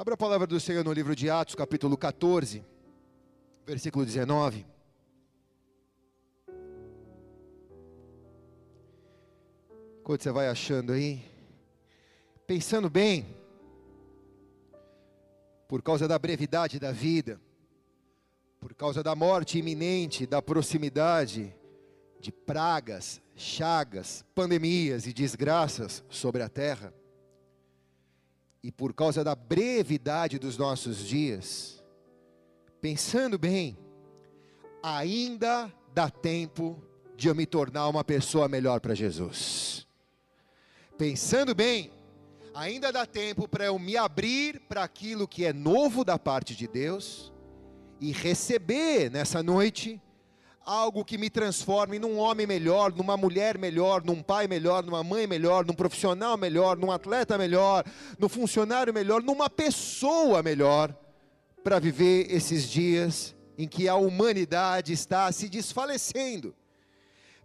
Abra a palavra do Senhor no livro de Atos, capítulo 14, versículo 19. Quando você vai achando aí, pensando bem, por causa da brevidade da vida, por causa da morte iminente, da proximidade de pragas, chagas, pandemias e desgraças sobre a terra, e por causa da brevidade dos nossos dias, pensando bem, ainda dá tempo de eu me tornar uma pessoa melhor para Jesus. Pensando bem, ainda dá tempo para eu me abrir para aquilo que é novo da parte de Deus e receber nessa noite algo que me transforme num homem melhor, numa mulher melhor, num pai melhor, numa mãe melhor, num profissional melhor, num atleta melhor, num funcionário melhor, numa pessoa melhor, para viver esses dias em que a humanidade está se desfalecendo.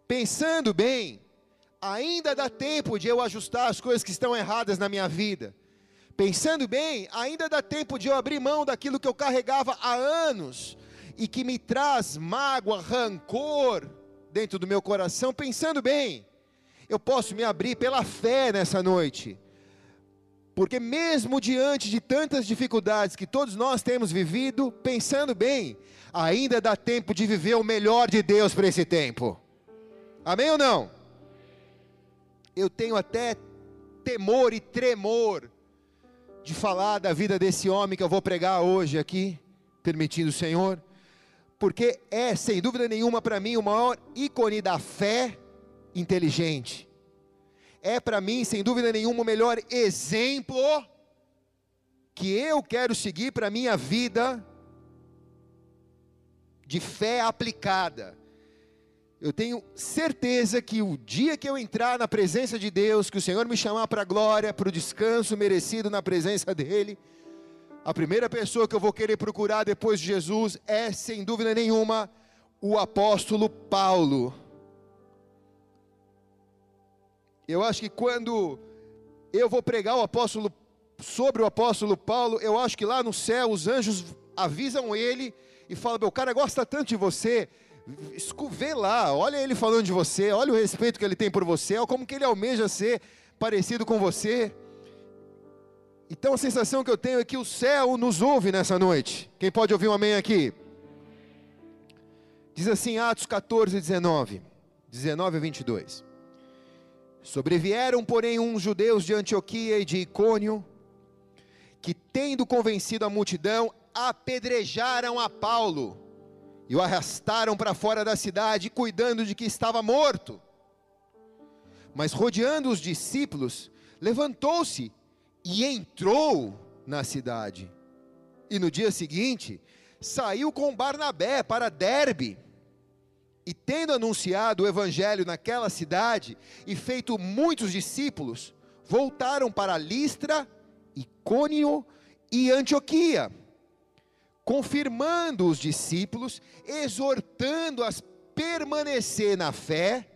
Pensando bem, ainda dá tempo de eu ajustar as coisas que estão erradas na minha vida. Pensando bem, ainda dá tempo de eu abrir mão daquilo que eu carregava há anos e que me traz mágoa, rancor dentro do meu coração, pensando bem, eu posso me abrir pela fé nessa noite. Porque mesmo diante de tantas dificuldades que todos nós temos vivido, pensando bem, ainda dá tempo de viver o melhor de Deus para esse tempo. Amém ou não? Eu tenho até temor e tremor de falar da vida desse homem que eu vou pregar hoje aqui, permitindo o Senhor porque é, sem dúvida nenhuma, para mim, o maior ícone da fé inteligente. É para mim, sem dúvida nenhuma, o melhor exemplo que eu quero seguir para a minha vida de fé aplicada. Eu tenho certeza que o dia que eu entrar na presença de Deus, que o Senhor me chamar para a glória, para o descanso merecido na presença dEle, a primeira pessoa que eu vou querer procurar depois de Jesus é, sem dúvida nenhuma, o apóstolo Paulo. Eu acho que quando eu vou pregar o apóstolo sobre o apóstolo Paulo, eu acho que lá no céu os anjos avisam ele e falam: "Meu cara gosta tanto de você, vê lá, olha ele falando de você, olha o respeito que ele tem por você, olha como que ele almeja ser parecido com você". Então a sensação que eu tenho é que o céu nos ouve nessa noite. Quem pode ouvir um amém aqui? Diz assim, Atos 14, 19, 19 a 22. Sobrevieram, porém, uns judeus de Antioquia e de Icônio, que, tendo convencido a multidão, apedrejaram a Paulo e o arrastaram para fora da cidade, cuidando de que estava morto. Mas rodeando os discípulos, levantou-se e entrou na cidade. E no dia seguinte, saiu com Barnabé para Derbe. E tendo anunciado o evangelho naquela cidade e feito muitos discípulos, voltaram para Listra, Icônio e Antioquia, confirmando os discípulos, exortando-as permanecer na fé,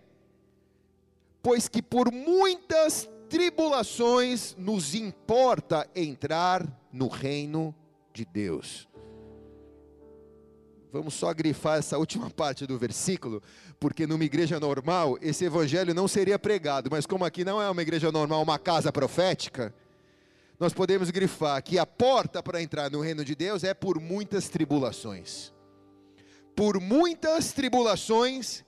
pois que por muitas tribulações nos importa entrar no reino de Deus. Vamos só grifar essa última parte do versículo, porque numa igreja normal esse evangelho não seria pregado, mas como aqui não é uma igreja normal, uma casa profética, nós podemos grifar que a porta para entrar no reino de Deus é por muitas tribulações. Por muitas tribulações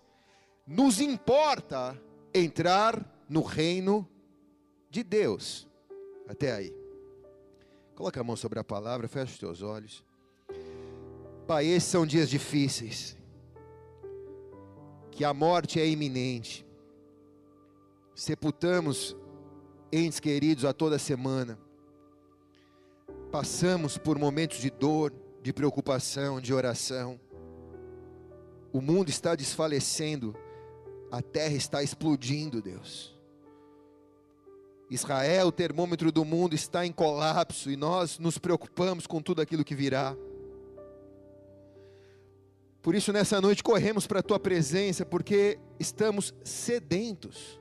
nos importa entrar no reino de Deus. Até aí. Coloca a mão sobre a palavra, fecha os teus olhos. Pai, esses são dias difíceis. Que a morte é iminente. Sepultamos entes queridos a toda semana. Passamos por momentos de dor, de preocupação, de oração. O mundo está desfalecendo, a terra está explodindo, Deus. Israel, o termômetro do mundo, está em colapso e nós nos preocupamos com tudo aquilo que virá. Por isso, nessa noite, corremos para a tua presença, porque estamos sedentos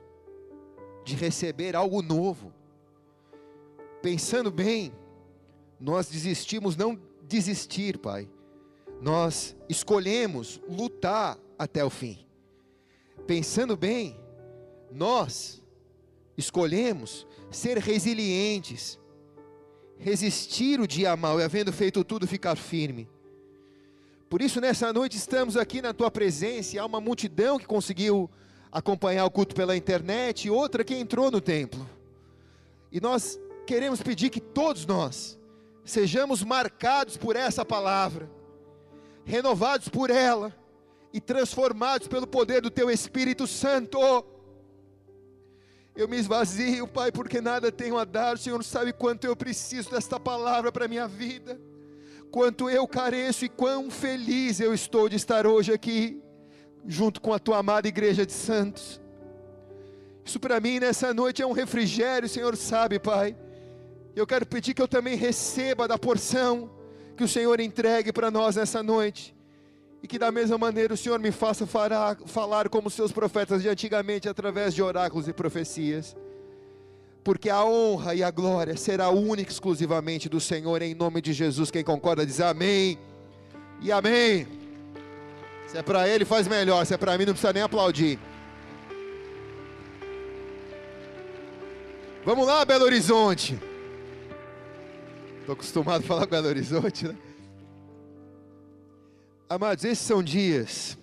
de receber algo novo. Pensando bem, nós desistimos não desistir, Pai. Nós escolhemos lutar até o fim. Pensando bem, nós escolhemos ser resilientes, resistir o dia mal e, havendo feito tudo, ficar firme. Por isso, nessa noite, estamos aqui na tua presença. E há uma multidão que conseguiu acompanhar o culto pela internet e outra que entrou no templo. E nós queremos pedir que todos nós sejamos marcados por essa palavra, renovados por ela e transformados pelo poder do Teu Espírito Santo. Eu me esvazio, Pai, porque nada tenho a dar. O Senhor sabe quanto eu preciso desta palavra para a minha vida, quanto eu careço e quão feliz eu estou de estar hoje aqui, junto com a Tua amada igreja de santos. Isso para mim nessa noite é um refrigério, o Senhor sabe, Pai. Eu quero pedir que eu também receba da porção que o Senhor entregue para nós nessa noite. E que da mesma maneira o Senhor me faça falar, falar como seus profetas de antigamente, através de oráculos e profecias. Porque a honra e a glória será única exclusivamente do Senhor, em nome de Jesus. Quem concorda diz amém e amém. Se é para Ele, faz melhor. Se é para mim, não precisa nem aplaudir. Vamos lá, Belo Horizonte. Estou acostumado a falar Belo Horizonte, né? Amados, esses são dias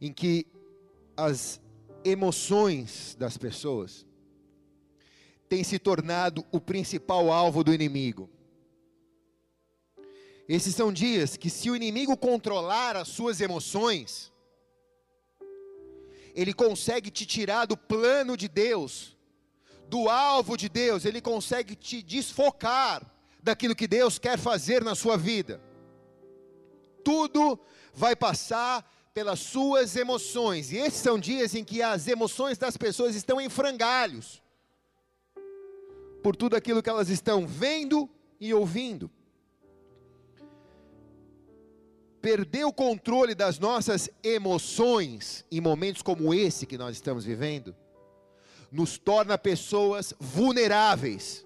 em que as emoções das pessoas têm se tornado o principal alvo do inimigo. Esses são dias que, se o inimigo controlar as suas emoções, ele consegue te tirar do plano de Deus, do alvo de Deus, ele consegue te desfocar daquilo que Deus quer fazer na sua vida tudo vai passar pelas suas emoções. E esses são dias em que as emoções das pessoas estão em frangalhos. Por tudo aquilo que elas estão vendo e ouvindo. Perder o controle das nossas emoções em momentos como esse que nós estamos vivendo nos torna pessoas vulneráveis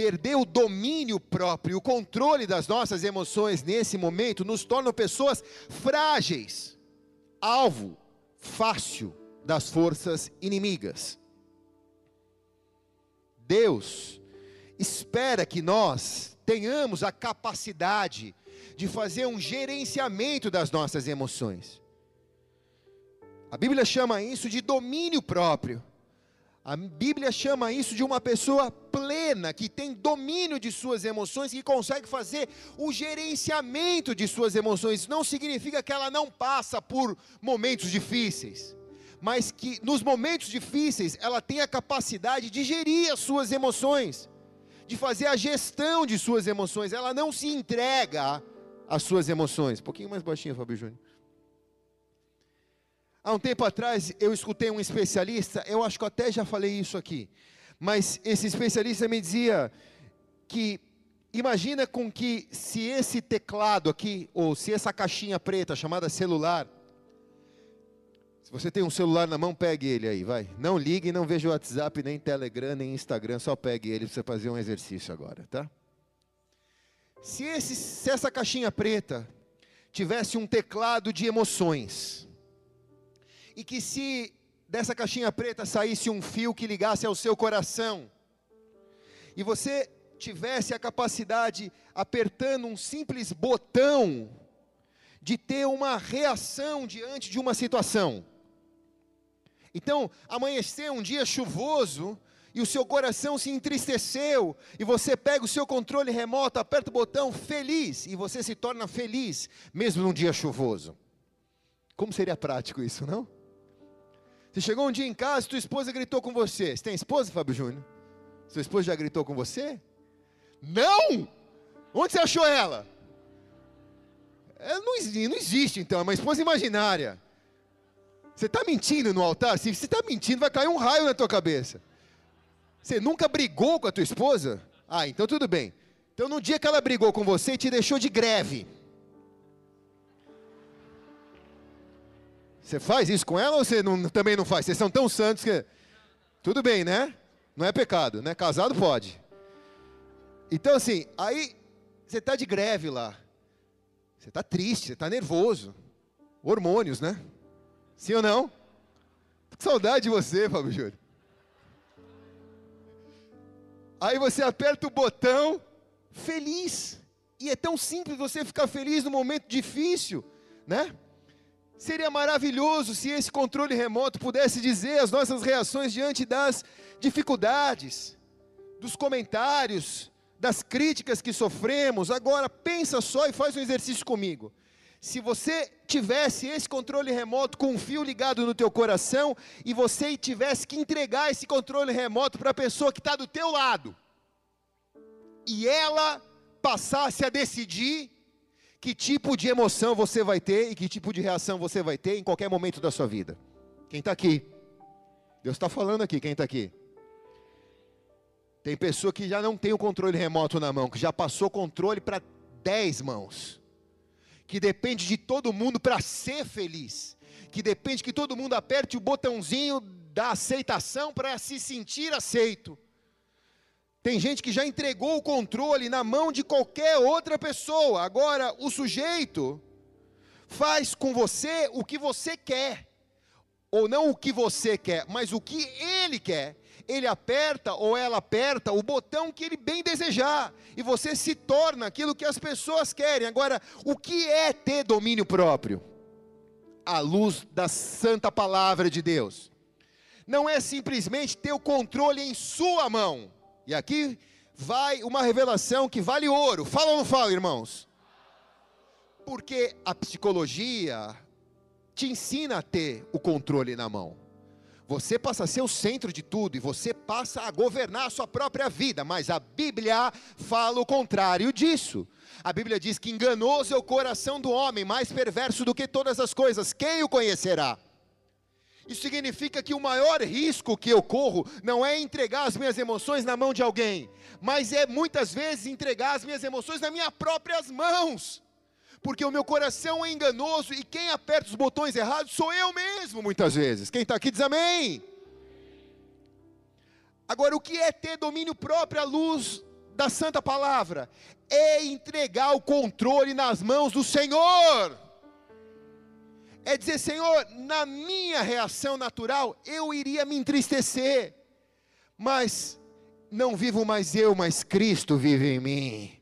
perder o domínio próprio, o controle das nossas emoções nesse momento, nos torna pessoas frágeis, alvo fácil das forças inimigas. Deus espera que nós tenhamos a capacidade de fazer um gerenciamento das nossas emoções. A Bíblia chama isso de domínio próprio. A Bíblia chama isso de uma pessoa plena, que tem domínio de suas emoções, que consegue fazer o gerenciamento de suas emoções. Não significa que ela não passa por momentos difíceis, mas que nos momentos difíceis ela tem a capacidade de gerir as suas emoções, de fazer a gestão de suas emoções. Ela não se entrega às suas emoções. Um pouquinho mais baixinho, Fábio Júnior. Há um tempo atrás eu escutei um especialista, eu acho que eu até já falei isso aqui, mas esse especialista me dizia que imagina com que se esse teclado aqui, ou se essa caixinha preta chamada celular, se você tem um celular na mão, pegue ele aí, vai. Não ligue, não veja o WhatsApp, nem Telegram, nem Instagram, só pegue ele para você fazer um exercício agora, tá? Se, esse, se essa caixinha preta tivesse um teclado de emoções, e que se dessa caixinha preta saísse um fio que ligasse ao seu coração, e você tivesse a capacidade, apertando um simples botão, de ter uma reação diante de uma situação. Então, amanhecer um dia chuvoso, e o seu coração se entristeceu, e você pega o seu controle remoto, aperta o botão feliz, e você se torna feliz, mesmo num dia chuvoso. Como seria prático isso, não? Você chegou um dia em casa, tua esposa gritou com você. Você tem esposa, Fábio Júnior? Sua esposa já gritou com você? Não! Onde você achou ela? Ela não, não existe, então, é uma esposa imaginária. Você está mentindo no altar? Se você está mentindo, vai cair um raio na tua cabeça. Você nunca brigou com a tua esposa? Ah, então tudo bem. Então, no dia que ela brigou com você, te deixou de greve. Você faz isso com ela ou você não, também não faz? Vocês são tão santos que. Tudo bem, né? Não é pecado, né? Casado pode. Então, assim, aí você está de greve lá. Você está triste, você está nervoso. Hormônios, né? Sim ou não? Tô com saudade de você, Fábio Júlio. Aí você aperta o botão, feliz. E é tão simples você ficar feliz no momento difícil, né? Seria maravilhoso se esse controle remoto pudesse dizer as nossas reações diante das dificuldades, dos comentários, das críticas que sofremos. Agora pensa só e faz um exercício comigo. Se você tivesse esse controle remoto com um fio ligado no teu coração e você tivesse que entregar esse controle remoto para a pessoa que está do teu lado e ela passasse a decidir que tipo de emoção você vai ter e que tipo de reação você vai ter em qualquer momento da sua vida. Quem está aqui? Deus está falando aqui, quem está aqui? Tem pessoa que já não tem o controle remoto na mão, que já passou o controle para 10 mãos, que depende de todo mundo para ser feliz, que depende que todo mundo aperte o botãozinho da aceitação para se sentir aceito. Tem gente que já entregou o controle na mão de qualquer outra pessoa. Agora, o sujeito faz com você o que você quer. Ou não o que você quer, mas o que ele quer. Ele aperta ou ela aperta o botão que ele bem desejar. E você se torna aquilo que as pessoas querem. Agora, o que é ter domínio próprio? À luz da santa palavra de Deus. Não é simplesmente ter o controle em sua mão e aqui vai uma revelação que vale ouro. Fala ou não fala, irmãos? Porque a psicologia te ensina a ter o controle na mão. Você passa a ser o centro de tudo e você passa a governar a sua própria vida, mas a Bíblia fala o contrário disso. A Bíblia diz que enganoso é o coração do homem, mais perverso do que todas as coisas. Quem o conhecerá? Isso significa que o maior risco que eu corro não é entregar as minhas emoções na mão de alguém, mas é muitas vezes entregar as minhas emoções nas minhas próprias mãos. Porque o meu coração é enganoso e quem aperta os botões errados sou eu mesmo, muitas vezes. Quem está aqui diz amém. Agora, o que é ter domínio próprio à luz da Santa Palavra? É entregar o controle nas mãos do Senhor é dizer, Senhor, na minha reação natural, eu iria me entristecer, mas não vivo mais eu, mas Cristo vive em mim.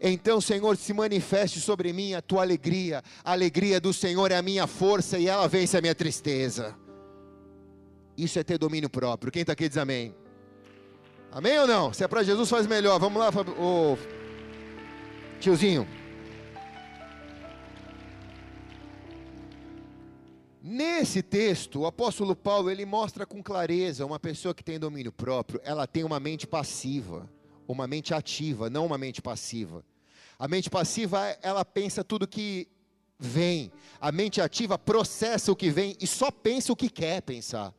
Então, Senhor, se manifeste sobre mim a tua alegria. A alegria do Senhor é a minha força e ela vence a minha tristeza. Isso é ter domínio próprio. Quem está aqui diz amém. Amém ou não? Se é para Jesus, faz melhor. Vamos lá, tiozinho. Nesse texto, o apóstolo Paulo, ele mostra com clareza uma pessoa que tem domínio próprio, ela tem uma mente passiva, uma mente ativa, não uma mente passiva. A mente passiva, ela pensa tudo que vem. A mente ativa processa o que vem e só pensa o que quer pensar.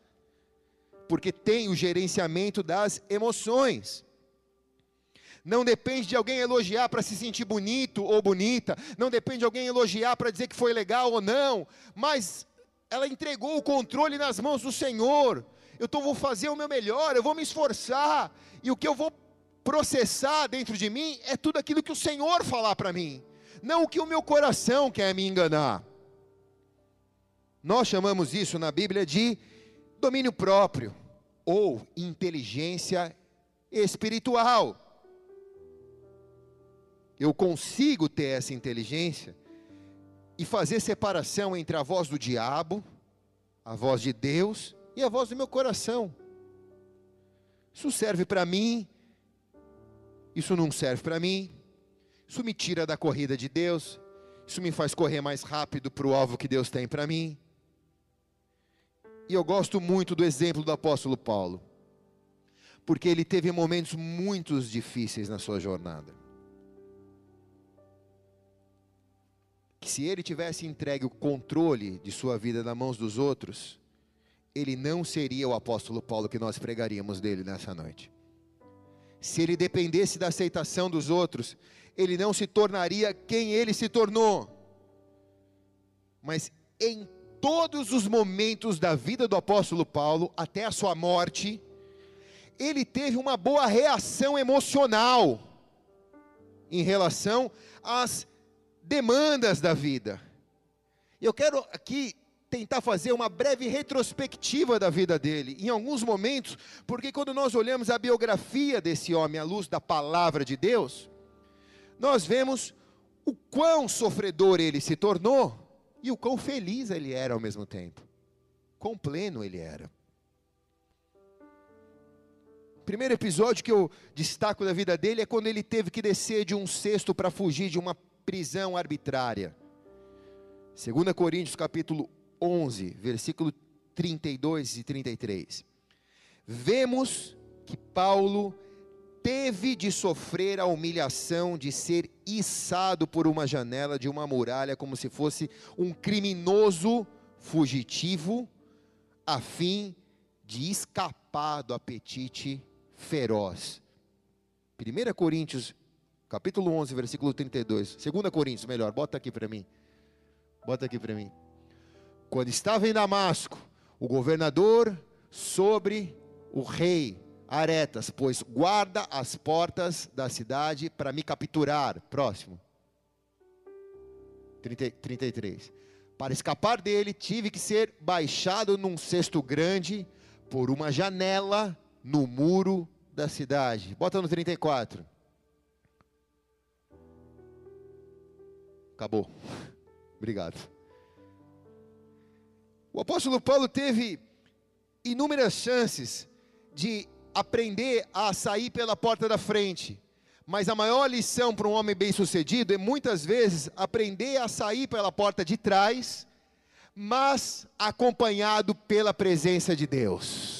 Porque tem o gerenciamento das emoções. Não depende de alguém elogiar para se sentir bonito ou bonita, não depende de alguém elogiar para dizer que foi legal ou não, mas ela entregou o controle nas mãos do Senhor. Eu tô, vou fazer o meu melhor, eu vou me esforçar, e o que eu vou processar dentro de mim é tudo aquilo que o Senhor falar para mim, não o que o meu coração quer me enganar. Nós chamamos isso na Bíblia de domínio próprio ou inteligência espiritual. Eu consigo ter essa inteligência e fazer separação entre a voz do diabo, a voz de Deus e a voz do meu coração. Isso serve para mim, isso não serve para mim, isso me tira da corrida de Deus, isso me faz correr mais rápido para o alvo que Deus tem para mim. E eu gosto muito do exemplo do apóstolo Paulo, porque ele teve momentos muito difíceis na sua jornada. Que se ele tivesse entregue o controle de sua vida nas mãos dos outros, ele não seria o apóstolo Paulo que nós pregaríamos dele nessa noite. Se ele dependesse da aceitação dos outros, ele não se tornaria quem ele se tornou. Mas em todos os momentos da vida do apóstolo Paulo, até a sua morte, ele teve uma boa reação emocional em relação às demandas da vida. Eu quero aqui tentar fazer uma breve retrospectiva da vida dele, em alguns momentos, porque quando nós olhamos a biografia desse homem à luz da palavra de Deus, nós vemos o quão sofredor ele se tornou e o quão feliz ele era ao mesmo tempo. Quão pleno ele era. O primeiro episódio que eu destaco da vida dele é quando ele teve que descer de um cesto para fugir de uma prisão arbitrária. 2 Coríntios capítulo 11, versículo 32 e 33. Vemos que Paulo teve de sofrer a humilhação de ser içado por uma janela de uma muralha como se fosse um criminoso fugitivo, a fim de escapar do apetite feroz. 1 Coríntios, capítulo 11, versículo 32. 2 Coríntios, melhor, bota aqui para mim. Bota aqui para mim. Quando estava em Damasco, o governador sobre o rei Aretas, pois guarda as portas da cidade para me capturar. Próximo. 30, 33. Para escapar dele, tive que ser baixado num cesto grande por uma janela no muro da cidade. Bota no 34. Acabou. Obrigado. O apóstolo Paulo teve inúmeras chances de aprender a sair pela porta da frente. Mas a maior lição para um homem bem-sucedido é muitas vezes aprender a sair pela porta de trás, mas acompanhado pela presença de Deus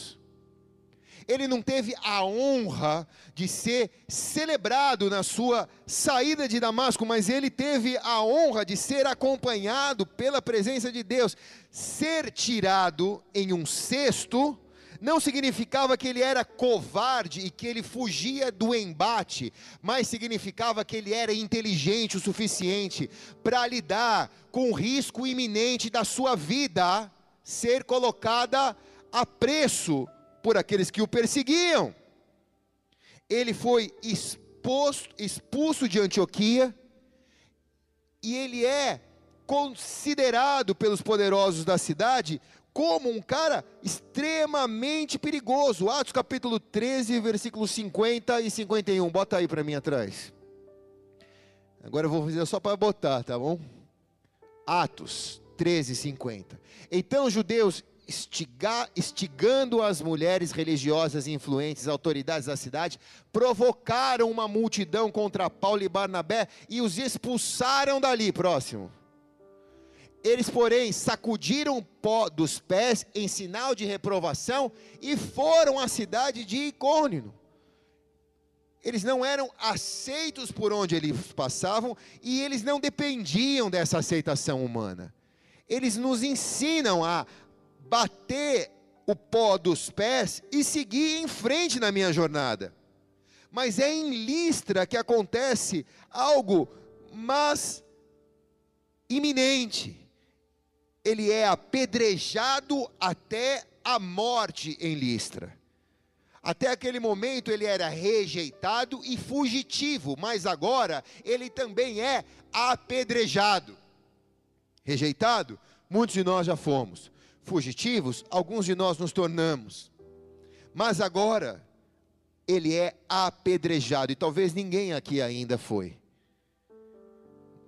ele não teve a honra de ser celebrado na sua saída de Damasco, mas ele teve a honra de ser acompanhado pela presença de Deus. Ser tirado em um cesto não significava que ele era covarde e que ele fugia do embate, mas significava que ele era inteligente o suficiente para lidar com o risco iminente da sua vida ser colocada a preço por aqueles que o perseguiam. Ele foi exposto, expulso de Antioquia e ele é considerado pelos poderosos da cidade como um cara extremamente perigoso. Atos capítulo 13, versículos 50 e 51. Bota aí para mim atrás. Agora eu vou fazer só para botar, tá bom? Atos 13, 50. Então judeus estigar, instigando as mulheres religiosas influentes, autoridades da cidade, provocaram uma multidão contra Paulo e Barnabé e os expulsaram dali. Próximo. Eles, porém, sacudiram o pó dos pés em sinal de reprovação e foram à cidade de Icônio. Eles não eram aceitos por onde eles passavam e eles não dependiam dessa aceitação humana. Eles nos ensinam a bater o pó dos pés e seguir em frente na minha jornada. Mas é em Listra que acontece algo mais iminente. Ele é apedrejado até a morte em Listra. Até aquele momento ele era rejeitado e fugitivo, mas agora ele também é apedrejado. Rejeitado? Muitos de nós já fomos fugitivos, alguns de nós nos tornamos. Mas agora, ele é apedrejado, e talvez ninguém aqui ainda foi.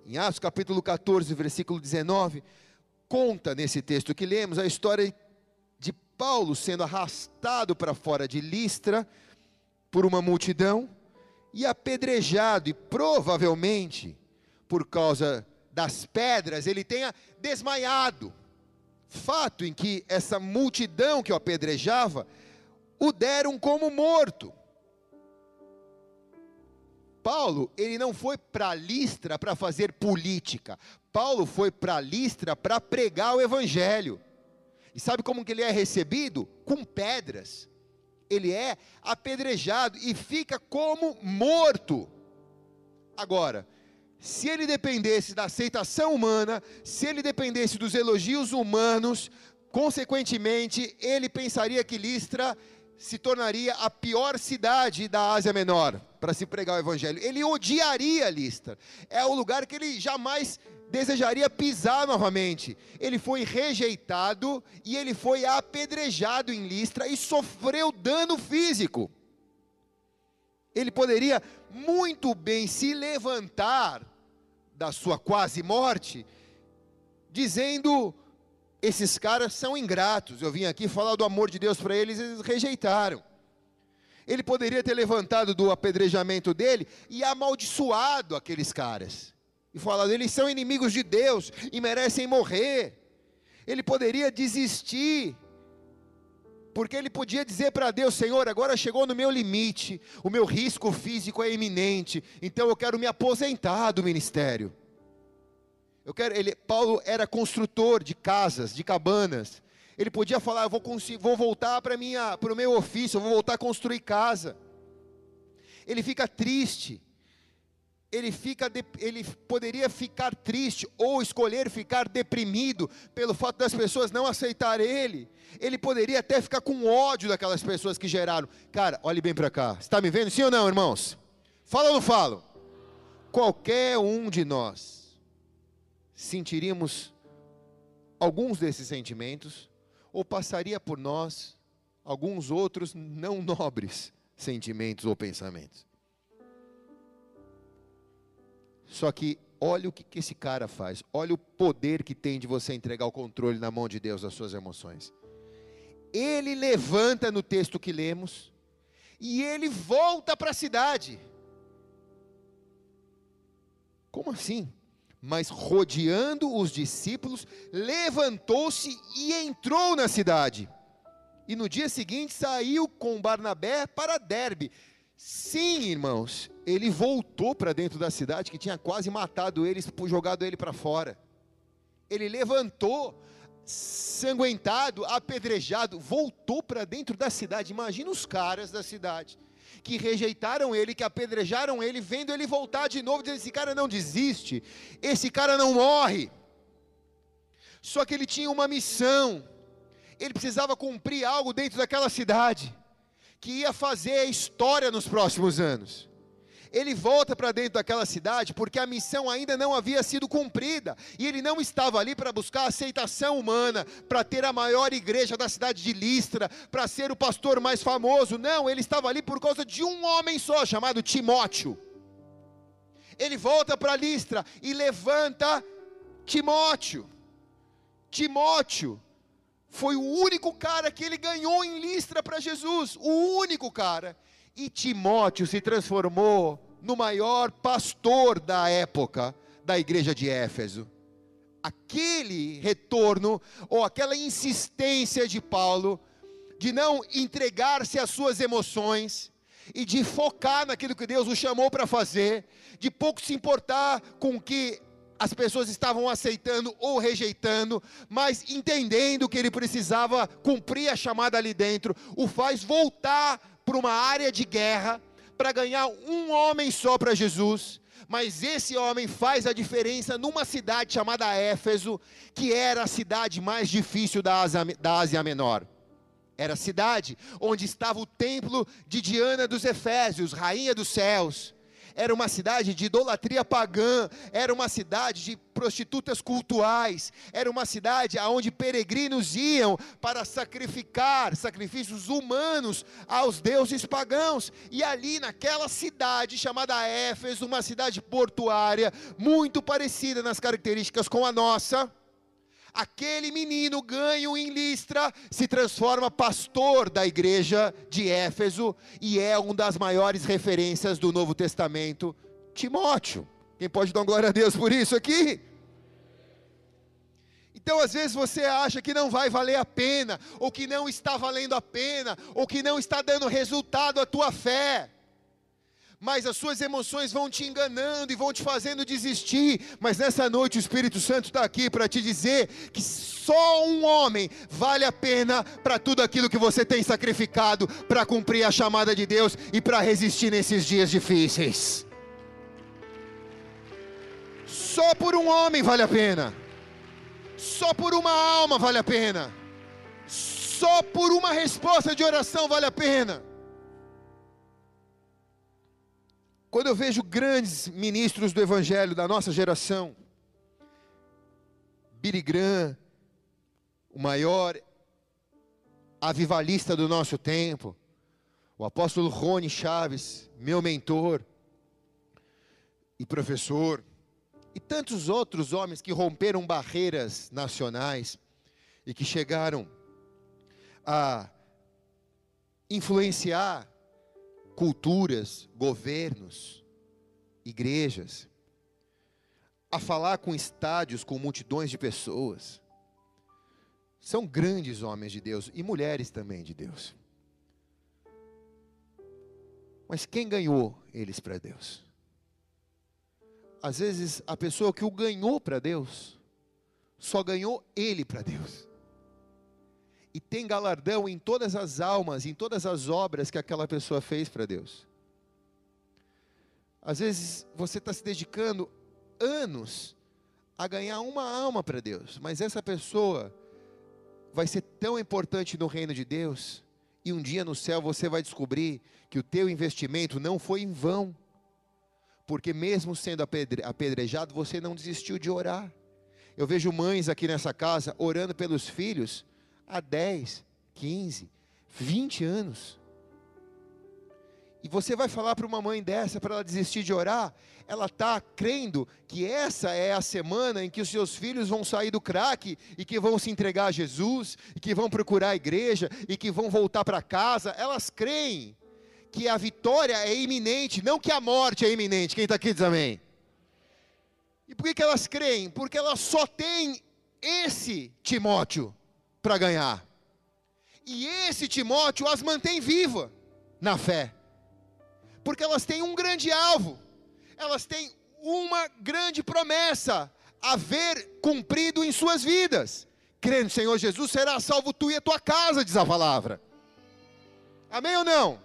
Em Atos capítulo 14, versículo 19, conta nesse texto que lemos a história de Paulo sendo arrastado para fora de Listra por uma multidão e apedrejado, e provavelmente por causa das pedras ele tenha desmaiado fato em que essa multidão que o apedrejava o deram como morto. Paulo, ele não foi para Listra para fazer política. Paulo foi para Listra para pregar o evangelho. E sabe como que ele é recebido? Com pedras. Ele é apedrejado e fica como morto. Agora, se ele dependesse da aceitação humana, se ele dependesse dos elogios humanos, consequentemente, ele pensaria que Listra se tornaria a pior cidade da Ásia Menor para se pregar o evangelho. Ele odiaria Listra. É o lugar que ele jamais desejaria pisar novamente. Ele foi rejeitado e ele foi apedrejado em Listra e sofreu dano físico. Ele poderia muito bem se levantar da sua quase morte, dizendo: esses caras são ingratos. Eu vim aqui falar do amor de Deus para eles, eles rejeitaram. Ele poderia ter levantado do apedrejamento dele e amaldiçoado aqueles caras. E falado, eles são inimigos de Deus e merecem morrer. Ele poderia desistir. Porque ele podia dizer para Deus: Senhor, agora chegou no meu limite, o meu risco físico é iminente, então eu quero me aposentar do ministério. Eu quero, ele, Paulo era construtor de casas, de cabanas. Ele podia falar: vou, vou voltar para o meu ofício, vou voltar a construir casa. Ele fica triste. Ele, fica, ele poderia ficar triste ou escolher ficar deprimido pelo fato das pessoas não aceitarem ele. Ele poderia até ficar com ódio daquelas pessoas que geraram. Cara, olhe bem para cá. Está me vendo? Sim ou não, irmãos? Fala ou não falo? Qualquer um de nós sentiríamos alguns desses sentimentos, ou passaria por nós alguns outros não nobres sentimentos ou pensamentos. Só que olha o que, que esse cara faz, olha o poder que tem de você entregar o controle na mão de Deus das suas emoções. Ele levanta no texto que lemos, e ele volta para a cidade. Como assim? mas rodeando os discípulos, levantou-se e entrou na cidade. E no dia seguinte saiu com Barnabé para Derbe. Sim, irmãos, ele voltou para dentro da cidade que tinha quase matado eles, jogado ele para fora. Ele levantou, sanguentado, apedrejado, voltou para dentro da cidade. Imagina os caras da cidade que rejeitaram ele, que apedrejaram ele, vendo ele voltar de novo, dizendo: esse cara não desiste, esse cara não morre. Só que ele tinha uma missão, ele precisava cumprir algo dentro daquela cidade, que ia fazer a história nos próximos anos ele volta para dentro daquela cidade porque a missão ainda não havia sido cumprida, e ele não estava ali para buscar aceitação humana, para ter a maior igreja da cidade de Listra, para ser o pastor mais famoso, não, ele estava ali por causa de um homem só, chamado Timóteo. Ele volta para Listra e levanta Timóteo. Timóteo foi o único cara que ele ganhou em Listra para Jesus, o único cara e Timóteo se transformou no maior pastor da época da igreja de Éfeso. Aquele retorno, ou aquela insistência de Paulo, de não entregar-se às suas emoções, e de focar naquilo que Deus o chamou para fazer, de pouco se importar com o que as pessoas estavam aceitando ou rejeitando, mas entendendo que ele precisava cumprir a chamada ali dentro, o faz voltar para uma área de guerra para ganhar um homem só para Jesus. Mas esse homem faz a diferença numa cidade chamada Éfeso, que era a cidade mais difícil da Ásia, da Ásia Menor. Era a cidade onde estava o templo de Diana dos Efésios, rainha dos céus era uma cidade de idolatria pagã, era uma cidade de prostitutas cultuais, era uma cidade onde peregrinos iam para sacrificar sacrifícios humanos aos deuses pagãos. E ali naquela cidade chamada Éfeso, uma cidade portuária, muito parecida nas características com a nossa, aquele menino ganho em Listra se transforma pastor da igreja de Éfeso e é uma das maiores referências do Novo Testamento, Timóteo. Quem pode dar glória a Deus por isso aqui? Então, às vezes você acha que não vai valer a pena, ou que não está valendo a pena, ou que não está dando resultado a tua fé mas as suas emoções vão te enganando e vão te fazendo desistir. Mas nessa noite o Espírito Santo está aqui para te dizer que só um homem vale a pena para tudo aquilo que você tem sacrificado para cumprir a chamada de Deus e para resistir nesses dias difíceis. Só por um homem vale a pena. Só por uma alma vale a pena. só por uma resposta de oração vale a pena. Quando eu vejo grandes ministros do Evangelho da nossa geração, Billy Graham, o maior avivalista do nosso tempo, o apóstolo Rony Chaves, meu mentor e professor, e tantos outros homens que romperam barreiras nacionais e que chegaram a influenciar culturas, governos, igrejas, a falar com estádios, com multidões de pessoas. São grandes homens de Deus e mulheres também de Deus. Mas quem ganhou eles para Deus? Às vezes a pessoa que o ganhou para Deus, só ganhou ele para Deus e tem galardão em todas as almas, em todas as obras que aquela pessoa fez para Deus. Às vezes você está se dedicando anos a ganhar uma alma para Deus, mas essa pessoa vai ser tão importante no reino de Deus, e um dia no céu você vai descobrir que o teu investimento não foi em vão, porque mesmo sendo apedrejado, você não desistiu de orar. Eu vejo mães aqui nessa casa orando pelos filhos, há 10, 15, 20 anos. E você vai falar para uma mãe dessa para ela desistir de orar, ela está crendo que essa é a semana em que os seus filhos vão sair do crack e que vão se entregar a Jesus, e que vão procurar a igreja e que vão voltar para casa. Elas creem que a vitória é iminente, não que a morte é iminente. Quem está aqui diz amém. E por que, que elas creem? Porque elas só têm esse Timóteo para ganhar. E esse Timóteo as mantém viva na fé. Porque elas têm um grande alvo. Elas têm uma grande promessa a ver cumprido em suas vidas. Crendo no Senhor Jesus, será salvo tu e a tua casa, diz a palavra. Amém ou não?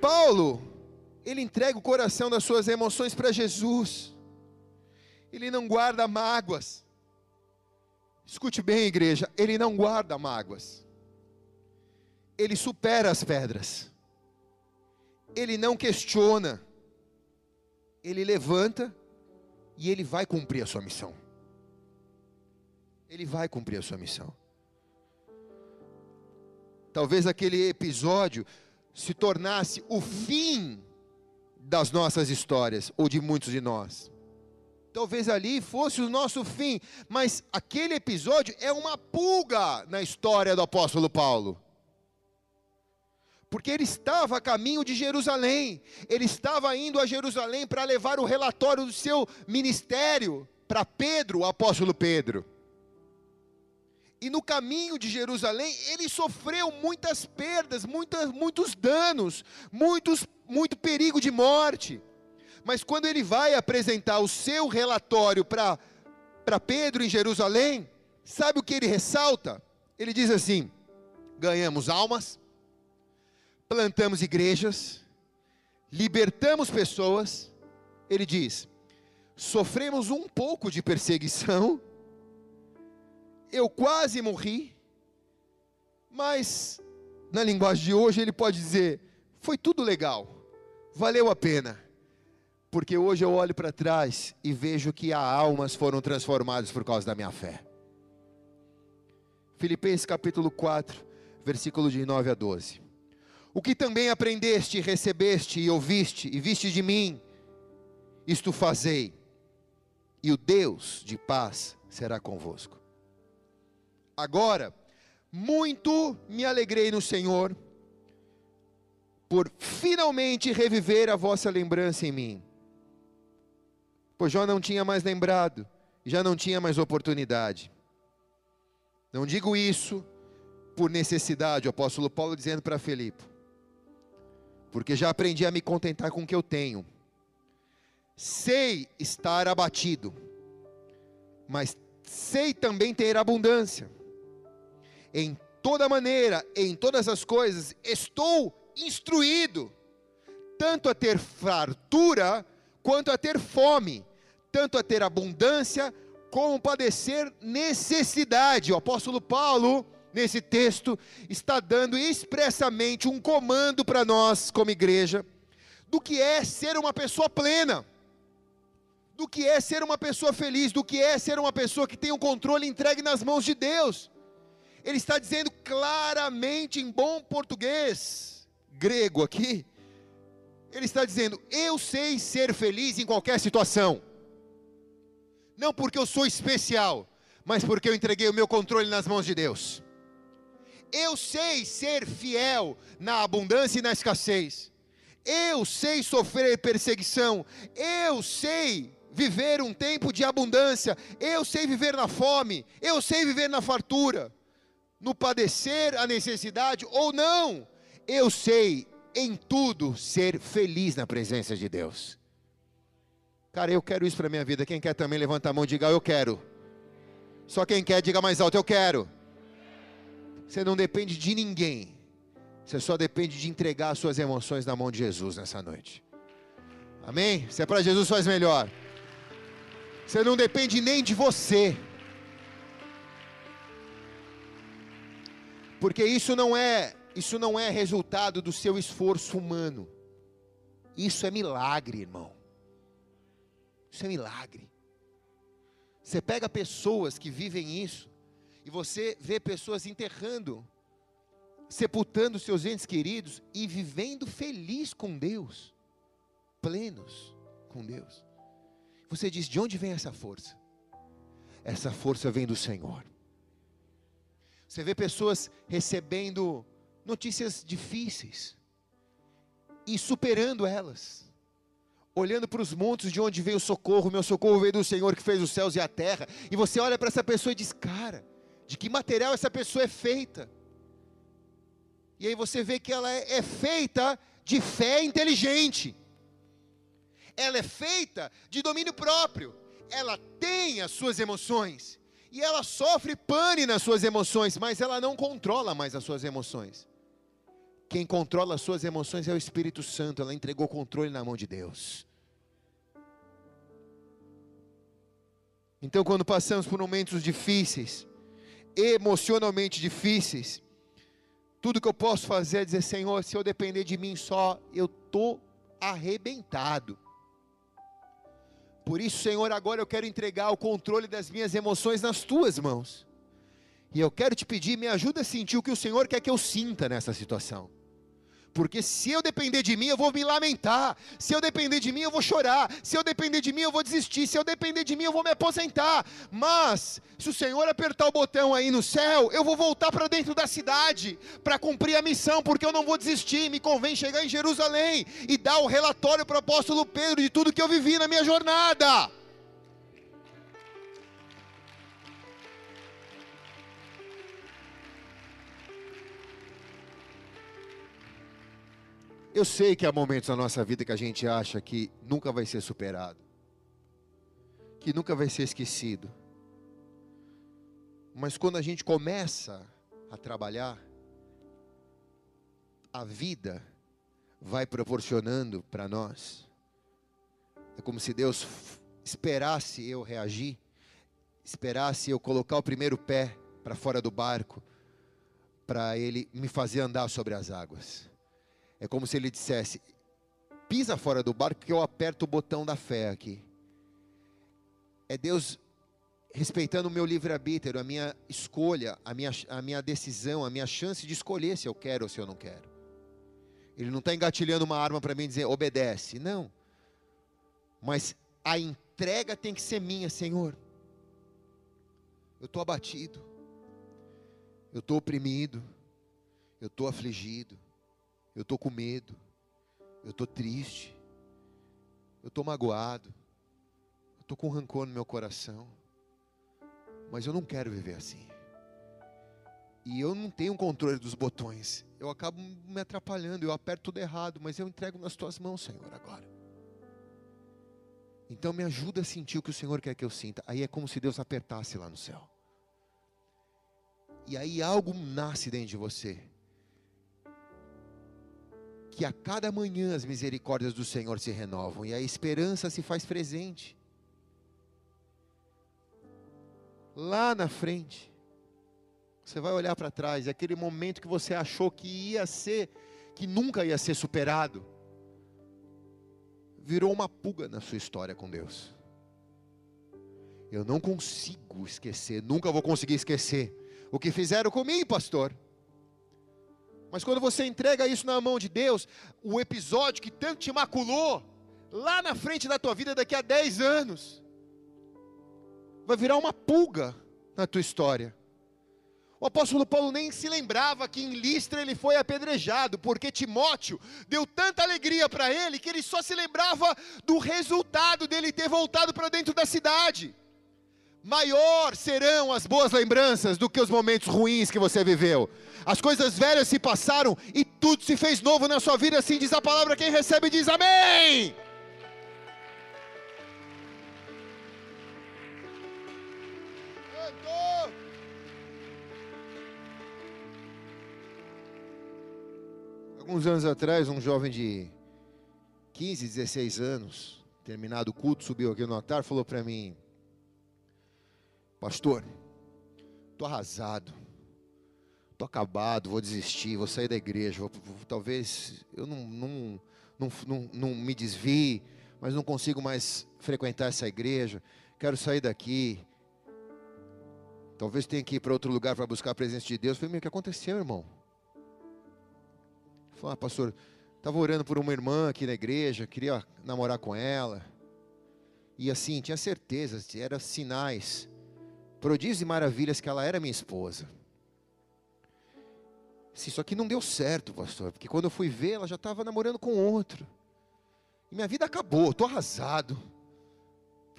Paulo ele entrega o coração das suas emoções para Jesus. Ele não guarda mágoas. Escute bem, igreja, ele não guarda mágoas. Ele supera as pedras. Ele não questiona. Ele levanta e ele vai cumprir a sua missão. Ele vai cumprir a sua missão. Talvez aquele episódio se tornasse o fim das nossas histórias, ou de muitos de nós. Talvez ali fosse o nosso fim, mas aquele episódio é uma pulga na história do apóstolo Paulo. Porque ele estava a caminho de Jerusalém, ele estava indo a Jerusalém para levar o relatório do seu ministério para Pedro, o apóstolo Pedro. E no caminho de Jerusalém, ele sofreu muitas perdas, muitas, muitos danos, muitos, muito perigo de morte. Mas quando ele vai apresentar o seu relatório para Pedro em Jerusalém, sabe o que ele ressalta? Ele diz assim: ganhamos almas, plantamos igrejas, libertamos pessoas. Ele diz: sofremos um pouco de perseguição, eu quase morri, mas na linguagem de hoje ele pode dizer: foi tudo legal, valeu a pena, porque hoje eu olho para trás e vejo que há almas foram transformadas por causa da minha fé. Filipenses capítulo 4, versículo de 9 a 12. O que também aprendeste, recebeste e ouviste e viste de mim, isto fazei, e o Deus de paz será convosco. Agora, muito me alegrei no Senhor, por finalmente reviver a vossa lembrança em mim. Pois já não tinha mais lembrado, já não tinha mais oportunidade. Não digo isso por necessidade, o apóstolo Paulo dizendo para Felipe, porque já aprendi a me contentar com o que eu tenho. Sei estar abatido, mas sei também ter abundância em toda maneira, em todas as coisas, estou instruído, tanto a ter fartura quanto a ter fome, tanto a ter abundância como padecer necessidade. O apóstolo Paulo, nesse texto, está dando expressamente um comando para nós, como igreja, do que é ser uma pessoa plena, do que é ser uma pessoa feliz, do que é ser uma pessoa que tem o controle entregue nas mãos de Deus. Ele está dizendo claramente em bom português, grego aqui, ele está dizendo: Eu sei ser feliz em qualquer situação. Não porque eu sou especial, mas porque eu entreguei o meu controle nas mãos de Deus. Eu sei ser fiel na abundância e na escassez. Eu sei sofrer perseguição. Eu sei viver um tempo de abundância. Eu sei viver na fome. Eu sei viver na fartura. No padecer a necessidade ou não. Eu sei em tudo ser feliz na presença de Deus. Cara, eu quero isso para minha vida. Quem quer também levanta a mão e diga eu quero. Só quem quer diga mais alto eu quero. Você não depende de ninguém. Você só depende de entregar as suas emoções na mão de Jesus nessa noite. Amém? Se é para Jesus faz melhor. Você não depende nem de você. Porque isso não é isso não é resultado do seu esforço humano. Isso é milagre, irmão. Isso é milagre. Você pega pessoas que vivem isso, e você vê pessoas enterrando, sepultando seus entes queridos e vivendo feliz com Deus, plenos com Deus. Você diz: de onde vem essa força? Essa força vem do Senhor. Você vê pessoas recebendo notícias difíceis e superando elas. Olhando para os montes de onde veio o socorro, meu socorro veio do Senhor que fez os céus e a terra. E você olha para essa pessoa e diz: Cara, de que material essa pessoa é feita? E aí você vê que ela é, é feita de fé inteligente, ela é feita de domínio próprio, ela tem as suas emoções, e ela sofre pane nas suas emoções, mas ela não controla mais as suas emoções. Quem controla as suas emoções é o Espírito Santo, ela entregou o controle na mão de Deus. Então, quando passamos por momentos difíceis, emocionalmente difíceis, tudo que eu posso fazer é dizer: Senhor, se eu depender de mim só, eu estou arrebentado. Por isso, Senhor, agora eu quero entregar o controle das minhas emoções nas tuas mãos. E eu quero te pedir, me ajuda a sentir o que o Senhor quer que eu sinta nessa situação. Porque se eu depender de mim, eu vou me lamentar. Se eu depender de mim, eu vou chorar. Se eu depender de mim, eu vou desistir. Se eu depender de mim, eu vou me aposentar. Mas, se o Senhor apertar o botão aí no céu, eu vou voltar para dentro da cidade para cumprir a missão, porque eu não vou desistir. Me convém chegar em Jerusalém e dar o relatório para o apóstolo Pedro de tudo que eu vivi na minha jornada. Eu sei que há momentos na nossa vida que a gente acha que nunca vai ser superado, que nunca vai ser esquecido. Mas quando a gente começa a trabalhar, a vida vai proporcionando para nós. É como se Deus esperasse eu reagir, esperasse eu colocar o primeiro pé para fora do barco, para Ele me fazer andar sobre as águas. É como se ele dissesse: pisa fora do barco que eu aperto o botão da fé aqui. É Deus respeitando o meu livre-arbítrio, a minha escolha, a minha, a minha decisão, a minha chance de escolher se eu quero ou se eu não quero. Ele não está engatilhando uma arma para mim dizer, obedece. Não. Mas a entrega tem que ser minha, Senhor. Eu estou abatido. Eu estou oprimido. Eu estou afligido eu estou com medo, eu estou triste, eu estou magoado, eu estou com rancor no meu coração, mas eu não quero viver assim. E eu não tenho controle dos botões, eu acabo me atrapalhando, eu aperto tudo errado, mas eu entrego nas tuas mãos, Senhor, agora. Então me ajuda a sentir o que o Senhor quer que eu sinta. Aí é como se Deus apertasse lá no céu. E aí algo nasce dentro de você que a cada manhã as misericórdias do Senhor se renovam e a esperança se faz presente. Lá na frente, você vai olhar para trás, é aquele momento que você achou que ia ser, que nunca ia ser superado, virou uma pulga na sua história com Deus. Eu não consigo esquecer, nunca vou conseguir esquecer o que fizeram comigo, pastor. Mas quando você entrega isso na mão de Deus, o episódio que tanto te maculou, lá na frente da tua vida, daqui a 10 anos, vai virar uma pulga na tua história. O apóstolo Paulo nem se lembrava que em Listra ele foi apedrejado, porque Timóteo deu tanta alegria para ele que ele só se lembrava do resultado dele ter voltado para dentro da cidade maior serão as boas lembranças do que os momentos ruins que você viveu. As coisas velhas se passaram e tudo se fez novo na sua vida, assim diz a palavra. Quem recebe diz amém. Alguns anos atrás, um jovem de 15, 16 anos, terminado o culto, subiu aqui no altar, falou para mim: Pastor, estou arrasado, estou acabado, vou desistir, vou sair da igreja, vou, vou, talvez eu não, não, não, não, não me desvie, mas não consigo mais frequentar essa igreja, quero sair daqui, talvez tenha que ir para outro lugar para buscar a presença de Deus. Eu falei, o que aconteceu, irmão? Falou, ah, pastor, estava orando por uma irmã aqui na igreja, queria namorar com ela, e assim, tinha certeza, eram sinais, prodígios e maravilhas que ela era minha esposa. Sim, só que não deu certo, pastor, porque quando eu fui ver, ela já estava namorando com outro. E minha vida acabou, estou arrasado.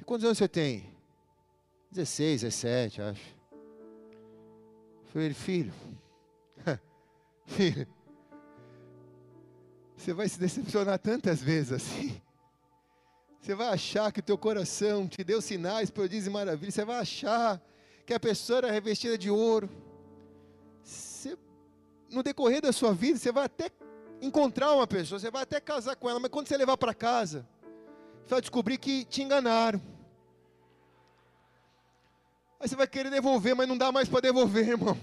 Quantos anos você tem? 16, 17, acho. Eu falei, filho, filho, você vai se decepcionar tantas vezes assim. Você vai achar que o teu coração te deu sinais, prodígios e maravilhas. Você vai achar que a pessoa era revestida de ouro. No decorrer da sua vida, você vai até encontrar uma pessoa, você vai até casar com ela, mas quando você levar para casa, você vai descobrir que te enganaram. Aí você vai querer devolver, mas não dá mais para devolver, irmão.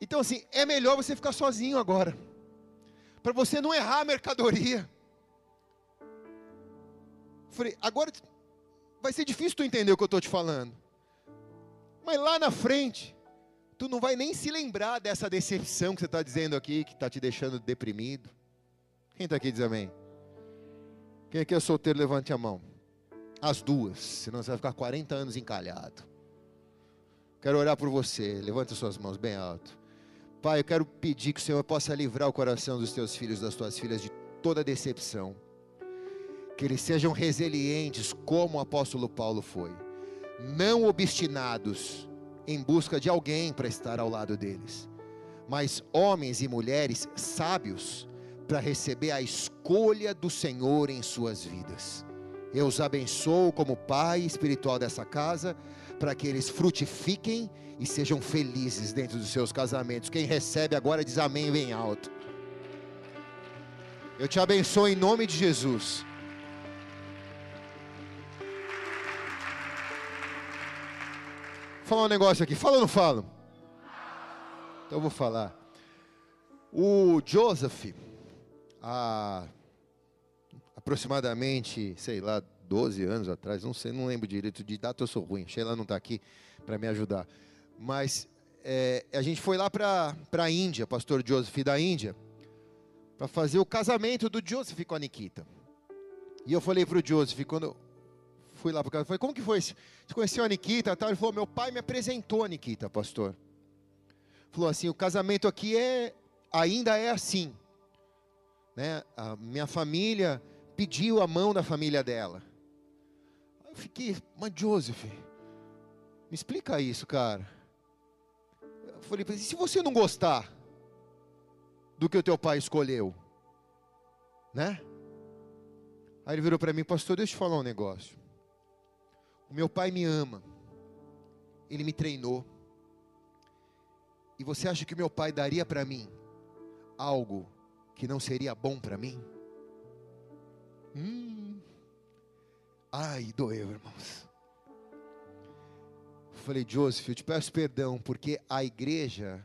Então, assim, é melhor você ficar sozinho agora, para você não errar a mercadoria. Falei, agora vai ser difícil tu entender o que eu estou te falando. Mas lá na frente, tu não vai nem se lembrar dessa decepção que você está dizendo aqui, que está te deixando deprimido. Quem está aqui diz amém? Quem aqui é solteiro, levante a mão. As duas, senão você vai ficar 40 anos encalhado. Quero orar por você, levante suas mãos bem alto. Pai, eu quero pedir que o Senhor possa livrar o coração dos teus filhos, das tuas filhas, de toda decepção que eles sejam resilientes, como o apóstolo Paulo foi, não obstinados em busca de alguém para estar ao lado deles, mas homens e mulheres sábios para receber a escolha do Senhor em suas vidas. Eu os abençoo como pai espiritual dessa casa, para que eles frutifiquem e sejam felizes dentro dos seus casamentos. Quem recebe agora diz amém bem alto. Eu te abençoo em nome de Jesus. Falar um negócio aqui. Fala ou não falo? Então eu vou falar. O Joseph, há aproximadamente, sei lá, 12 anos atrás, não sei, não lembro direito de data, eu sou ruim. Sheila não está aqui para me ajudar. Mas é, a gente foi lá para a Índia, pastor Joseph da Índia, para fazer o casamento do Joseph com a Nikita. E eu falei para o Joseph, quando fui lá para casa, falei, como que foi? Você conheceu a Nikita? Tal? Ele falou, meu pai me apresentou a Nikita, pastor. Falou assim, o casamento aqui é, ainda é assim. Né? A minha família pediu a mão da família dela. Eu fiquei, mas Joseph, me explica isso, cara. Eu falei, e se você não gostar do que o teu pai escolheu? Né? Aí ele virou para mim, pastor, deixa eu te falar um negócio. O meu pai me ama. Ele me treinou. E você acha que o meu pai daria para mim algo que não seria bom para mim? Hum. Ai, doeu, irmãos. Falei, Joseph, eu te peço perdão, porque a igreja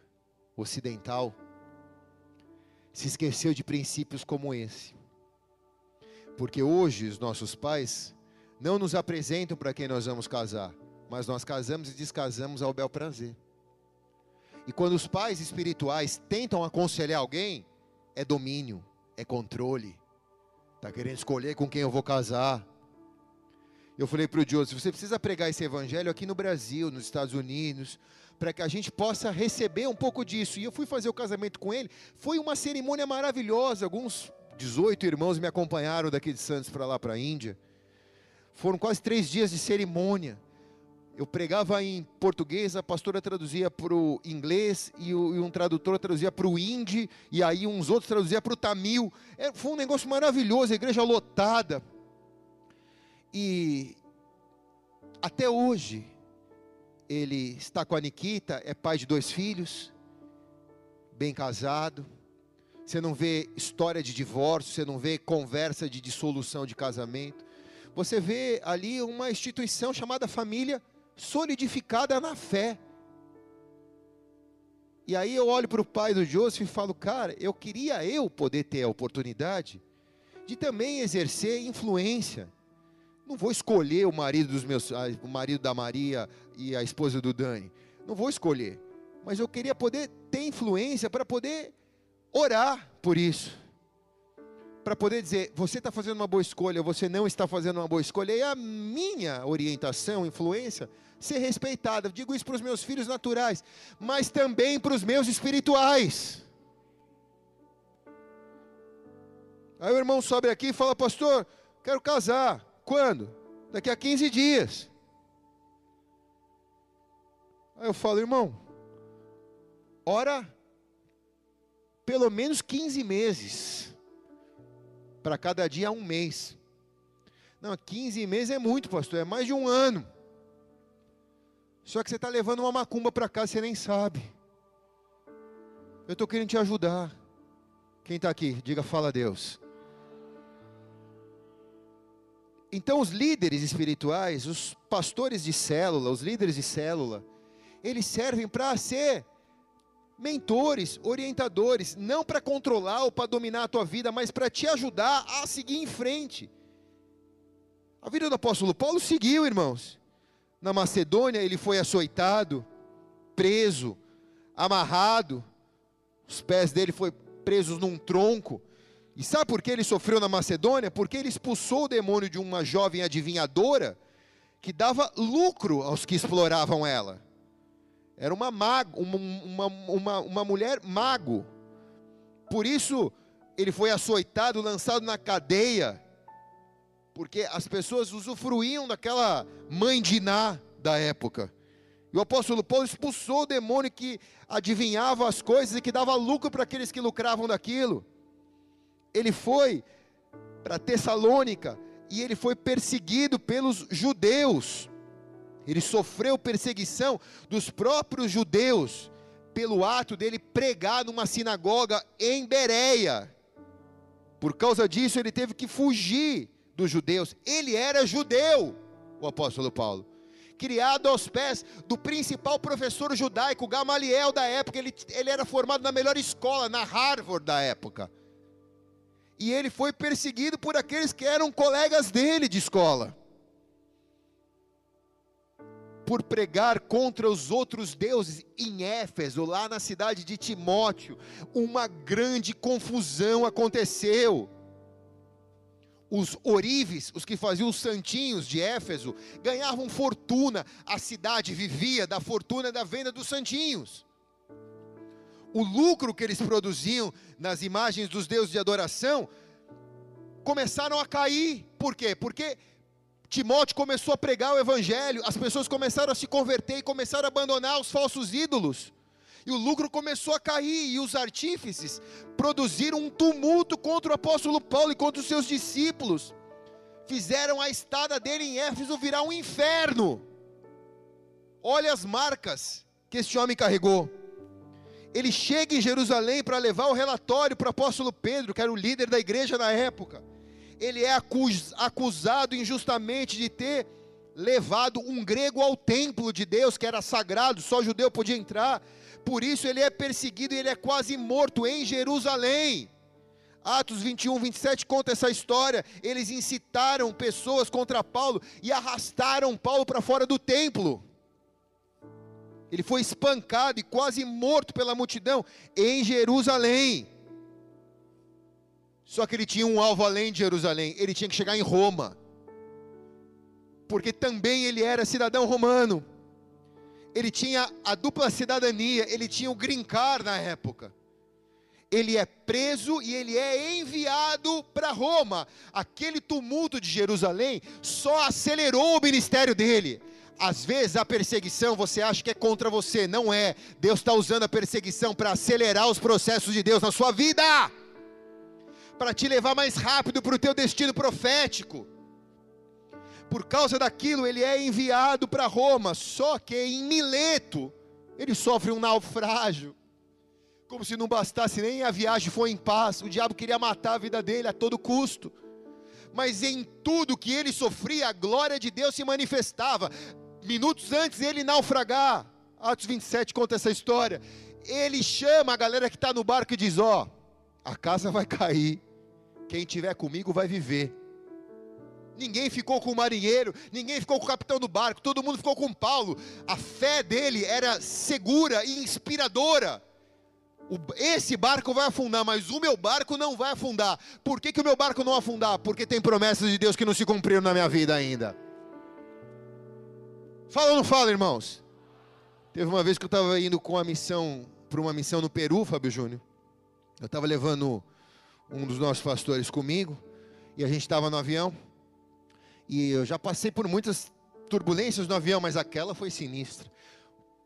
ocidental se esqueceu de princípios como esse. Porque hoje os nossos pais não nos apresentam para quem nós vamos casar, mas nós casamos e descasamos ao bel prazer. E quando os pais espirituais tentam aconselhar alguém, é domínio, é controle. Está querendo escolher com quem eu vou casar. Eu falei para o Joseph, você precisa pregar esse evangelho aqui no Brasil, nos Estados Unidos, para que a gente possa receber um pouco disso. E eu fui fazer o casamento com ele. Foi uma cerimônia maravilhosa. Alguns 18 irmãos me acompanharam daqui de Santos para lá para a Índia. Foram quase três dias de cerimônia. Eu pregava em português, a pastora traduzia para o inglês e, um tradutor traduzia para o hindi e aí uns outros traduziam para o tamil. É, foi um negócio maravilhoso, a igreja lotada. E até hoje ele está com a Nikita, é pai de dois filhos, bem casado. Você não vê história de divórcio, você não vê conversa de dissolução de casamento. Você vê ali uma instituição chamada família solidificada na fé. E aí eu olho para o pai do Joseph e falo, cara, eu queria eu poder ter a oportunidade de também exercer influência. Não vou escolher o marido dos meus, o marido da Maria e a esposa do Dani. Não vou escolher. Mas eu queria poder ter influência para poder orar por isso para poder dizer, você está fazendo uma boa escolha, você não está fazendo uma boa escolha, e a minha orientação, influência, ser respeitada. Eu digo isso para os meus filhos naturais, mas também para os meus espirituais. Aí o irmão sobe aqui e fala, pastor, quero casar. Quando? Daqui a 15 dias. Aí eu falo, irmão, ora pelo menos 15 meses para cada dia um mês. Não, 15 meses é muito, pastor, é mais de um ano. Só que você está levando uma macumba para casa, você nem sabe. Eu estou querendo te ajudar. Quem está aqui? Diga, fala a Deus. Então, os líderes espirituais, os pastores de célula, os líderes de célula, eles servem para ser mentores, orientadores, não para controlar ou para dominar a tua vida, mas para te ajudar a seguir em frente. A vida do apóstolo Paulo seguiu, irmãos. Na Macedônia ele foi açoitado, preso, amarrado, os pés dele foram presos num tronco. E sabe por que ele sofreu na Macedônia? Porque ele expulsou o demônio de uma jovem adivinhadora que dava lucro aos que exploravam ela. Era uma, mago, uma, uma, uma, uma mulher mago. Por isso, ele foi açoitado, lançado na cadeia. Porque as pessoas usufruíam daquela mãe de Ná da época. E o apóstolo Paulo expulsou o demônio que adivinhava as coisas e que dava lucro para aqueles que lucravam daquilo. Ele foi para Tessalônica e ele foi perseguido pelos judeus. Ele sofreu perseguição dos próprios judeus pelo ato dele pregar numa sinagoga em Bereia. Por causa disso, ele teve que fugir dos judeus. Ele era judeu, o apóstolo Paulo. Criado aos pés do principal professor judaico, Gamaliel da época. Ele, ele era formado na melhor escola, na Harvard da época. E ele foi perseguido por aqueles que eram colegas dele de escola por pregar contra os outros deuses em Éfeso, lá na cidade de Timóteo, uma grande confusão aconteceu. Os orives, os que faziam os santinhos de Éfeso, ganhavam fortuna, a cidade vivia da fortuna da venda dos santinhos. O lucro que eles produziam nas imagens dos deuses de adoração começaram a cair. Por quê? Porque Timóteo começou a pregar o evangelho, as pessoas começaram a se converter e começaram a abandonar os falsos ídolos. E o lucro começou a cair, e os artífices produziram um tumulto contra o apóstolo Paulo e contra os seus discípulos. Fizeram a estada dele em Éfeso virar um inferno. Olha as marcas que este homem carregou. Ele chega em Jerusalém para levar o relatório para o apóstolo Pedro, que era o líder da igreja na época. Ele é acusado injustamente de ter levado um grego ao templo de Deus, que era sagrado, só judeu podia entrar. Por isso ele é perseguido e ele é quase morto em Jerusalém. Atos 21, 27 conta essa história. Eles incitaram pessoas contra Paulo e arrastaram Paulo para fora do templo. Ele foi espancado e quase morto pela multidão em Jerusalém. Só que ele tinha um alvo além de Jerusalém, ele tinha que chegar em Roma. Porque também ele era cidadão romano. Ele tinha a dupla cidadania, ele tinha o green card na época ele é preso e ele é enviado para Roma. Aquele tumulto de Jerusalém só acelerou o ministério dele. Às vezes a perseguição você acha que é contra você, não é. Deus está usando a perseguição para acelerar os processos de Deus na sua vida, para te levar mais rápido para o teu destino profético. Por causa daquilo, ele é enviado para Roma, só que em Mileto, ele sofre um naufrágio. Como se não bastasse nem a viagem foi em paz, o diabo queria matar a vida dele a todo custo. Mas em tudo que ele sofria, a glória de Deus se manifestava. Minutos antes ele naufragar, Atos 27 conta essa história. Ele chama a galera que está no barco e diz: Ó, oh, a casa vai cair, quem tiver comigo vai viver. Ninguém ficou com o marinheiro, ninguém ficou com o capitão do barco, todo mundo ficou com Paulo. A fé dele era segura e inspiradora esse barco vai afundar, mas o meu barco não vai afundar. Por que, que o meu barco não afundar? Porque tem promessas de Deus que não se cumpriram na minha vida ainda. Fala ou não fala, irmãos? Teve uma vez que eu estava indo com a missão, para uma missão no Peru, Fábio Júnior. Eu estava levando um dos nossos pastores comigo, e a gente estava no avião, e eu já passei por muitas turbulências no avião, mas aquela foi sinistra.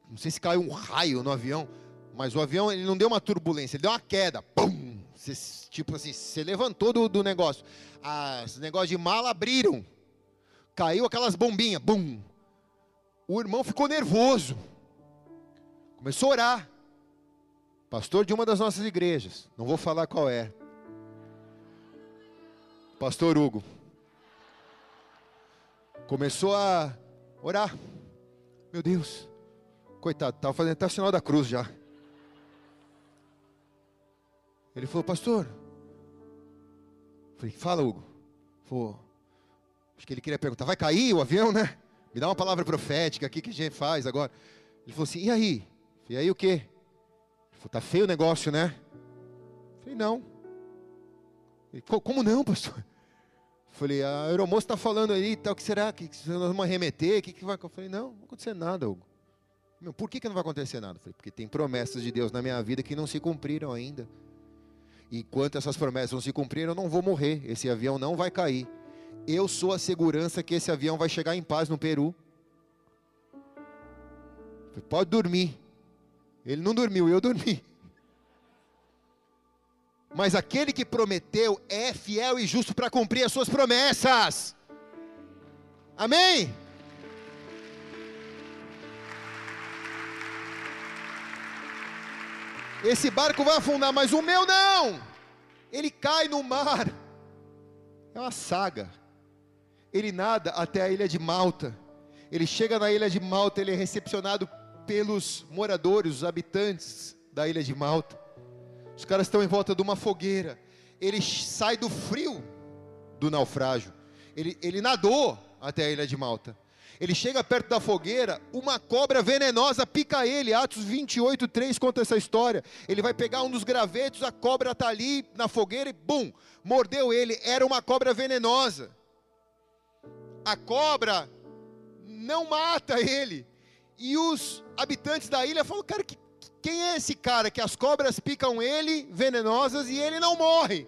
Não sei se caiu um raio no avião mas o avião ele não deu uma turbulência, ele deu uma queda. Pum! Você, tipo assim, você levantou do, do negócio. Os negócios de mala abriram. Caiu aquelas bombinhas. Bum! O irmão ficou nervoso. Começou a orar. Pastor de uma das nossas igrejas. Não vou falar qual é. Pastor Hugo. Começou a orar. Meu Deus. Coitado, estava fazendo até o sinal da cruz já. Ele falou, pastor. Falei, fala, Hugo. Falou, acho que ele queria perguntar, vai cair o avião, né? Me dá uma palavra profética aqui que a gente faz agora. Ele falou assim, e aí? E aí o quê? Ele falou, tá feio o negócio, né? Falei, não. Como não, pastor? Falei, a aeromoça está falando aí e tal, o que será? Que nós vamos arremeter? O que, que vai? Eu falei, não, não vai acontecer nada, Hugo. Meu, por que, que não vai acontecer nada? falei, porque tem promessas de Deus na minha vida que não se cumpriram ainda. Enquanto essas promessas não se cumprirem, eu não vou morrer. Esse avião não vai cair. Eu sou a segurança que esse avião vai chegar em paz no Peru. Pode dormir. Ele não dormiu, eu dormi. Mas aquele que prometeu é fiel e justo para cumprir as suas promessas. Amém? Esse barco vai afundar, mas o meu não. Ele cai no mar. É uma saga. Ele nada até a ilha de Malta. Ele chega na ilha de Malta, ele é recepcionado pelos moradores, os habitantes da ilha de Malta. Os caras estão em volta de uma fogueira. Ele sai do frio do naufrágio. Ele, ele nadou até a ilha de Malta. Ele chega perto da fogueira, uma cobra venenosa pica ele. Atos 28, 3 conta essa história. Ele vai pegar um dos gravetos, a cobra está ali na fogueira e bum, mordeu ele. Era uma cobra venenosa. A cobra não mata ele. E os habitantes da ilha falam: Cara, quem é esse cara que as cobras picam ele, venenosas, e ele não morre?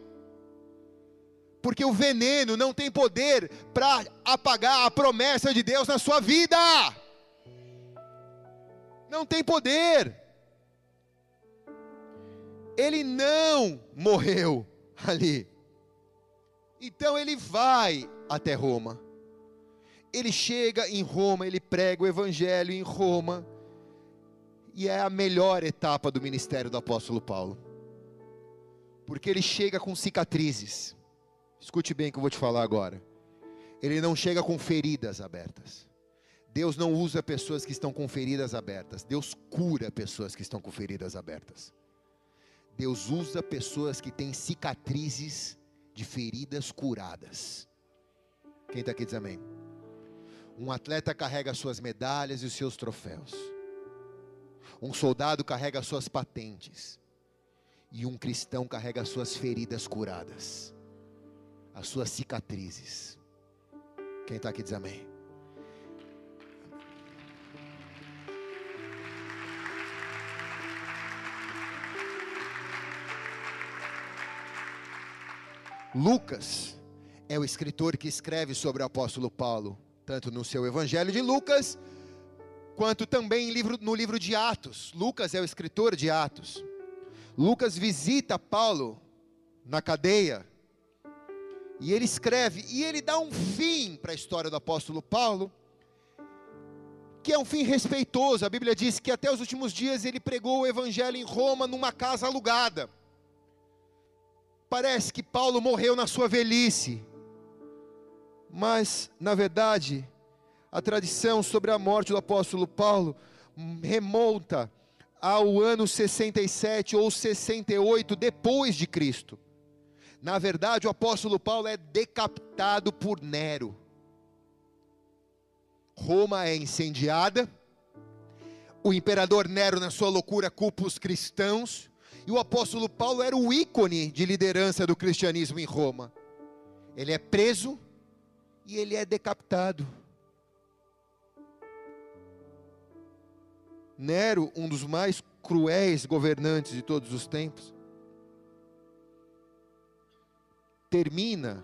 porque o veneno não tem poder para apagar a promessa de Deus na sua vida. Não tem poder. Ele não morreu ali. Então ele vai até Roma. Ele chega em Roma, ele prega o evangelho em Roma. E é a melhor etapa do ministério do apóstolo Paulo. Porque ele chega com cicatrizes. Escute bem o que eu vou te falar agora. Ele não chega com feridas abertas. Deus não usa pessoas que estão com feridas abertas. Deus cura pessoas que estão com feridas abertas. Deus usa pessoas que têm cicatrizes de feridas curadas. Quem está aqui diz amém? Um atleta carrega suas medalhas e os seus troféus. Um soldado carrega suas patentes. E um cristão carrega suas feridas curadas, as suas cicatrizes. Quem está aqui diz amém. Lucas é o escritor que escreve sobre o apóstolo Paulo, tanto no seu Evangelho de Lucas, quanto também no livro de Atos. Lucas é o escritor de Atos. Lucas visita Paulo na cadeia e ele escreve, e ele dá um fim para a história do apóstolo Paulo, que é um fim respeitoso. A Bíblia diz que até os últimos dias ele pregou o evangelho em Roma numa casa alugada. Parece que Paulo morreu na sua velhice, mas, na verdade, a tradição sobre a morte do apóstolo Paulo remonta ao ano 67 ou 68 depois de Cristo. Na verdade, o apóstolo Paulo é decapitado por Nero. Roma é incendiada. O imperador Nero, na sua loucura, culpa os cristãos e o apóstolo Paulo era o ícone de liderança do cristianismo em Roma. Ele é preso e ele é decapitado. Nero, um dos mais cruéis governantes de todos os tempos, termina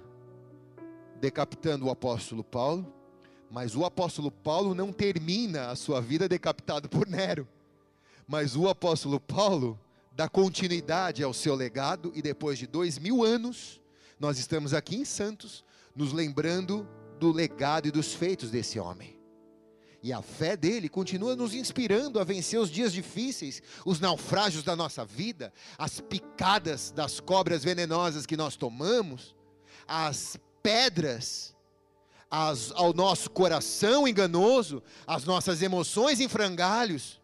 decapitando o apóstolo Paulo, mas o apóstolo Paulo não termina a sua vida decapitado por Nero. Mas o apóstolo Paulo dá continuidade ao seu legado e depois de dois mil anos, nós estamos aqui em Santos, nos lembrando do legado e dos feitos desse homem. E a fé dele continua nos inspirando a vencer os dias difíceis, os naufrágios da nossa vida, as picadas das cobras venenosas que nós tomamos, as pedras as, ao nosso coração enganoso, as nossas emoções em frangalhos.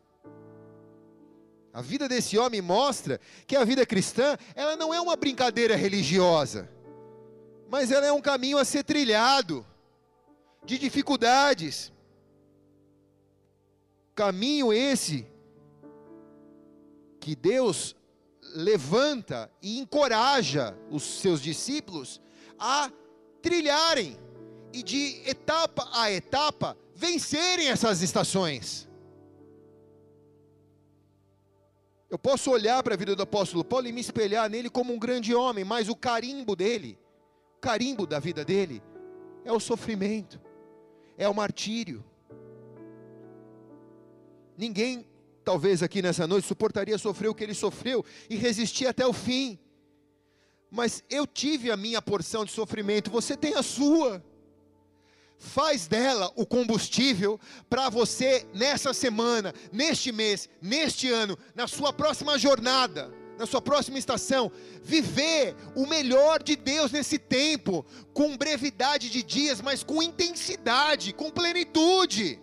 A vida desse homem mostra que a vida cristã, ela não é uma brincadeira religiosa, mas ela é um caminho a ser trilhado, de dificuldades. Caminho esse que Deus levanta e encoraja os seus discípulos a trilharem e de etapa a etapa vencerem essas estações. Eu posso olhar para a vida do apóstolo Paulo e me espelhar nele como um grande homem, mas o carimbo dele, o carimbo da vida dele, é o sofrimento, é o martírio. Ninguém, talvez aqui nessa noite, suportaria sofrer o que ele sofreu e resistir até o fim. Mas eu tive a minha porção de sofrimento, você tem a sua faz dela o combustível para você nessa semana, neste mês, neste ano, na sua próxima jornada, na sua próxima estação, viver o melhor de Deus nesse tempo, com brevidade de dias, mas com intensidade, com plenitude.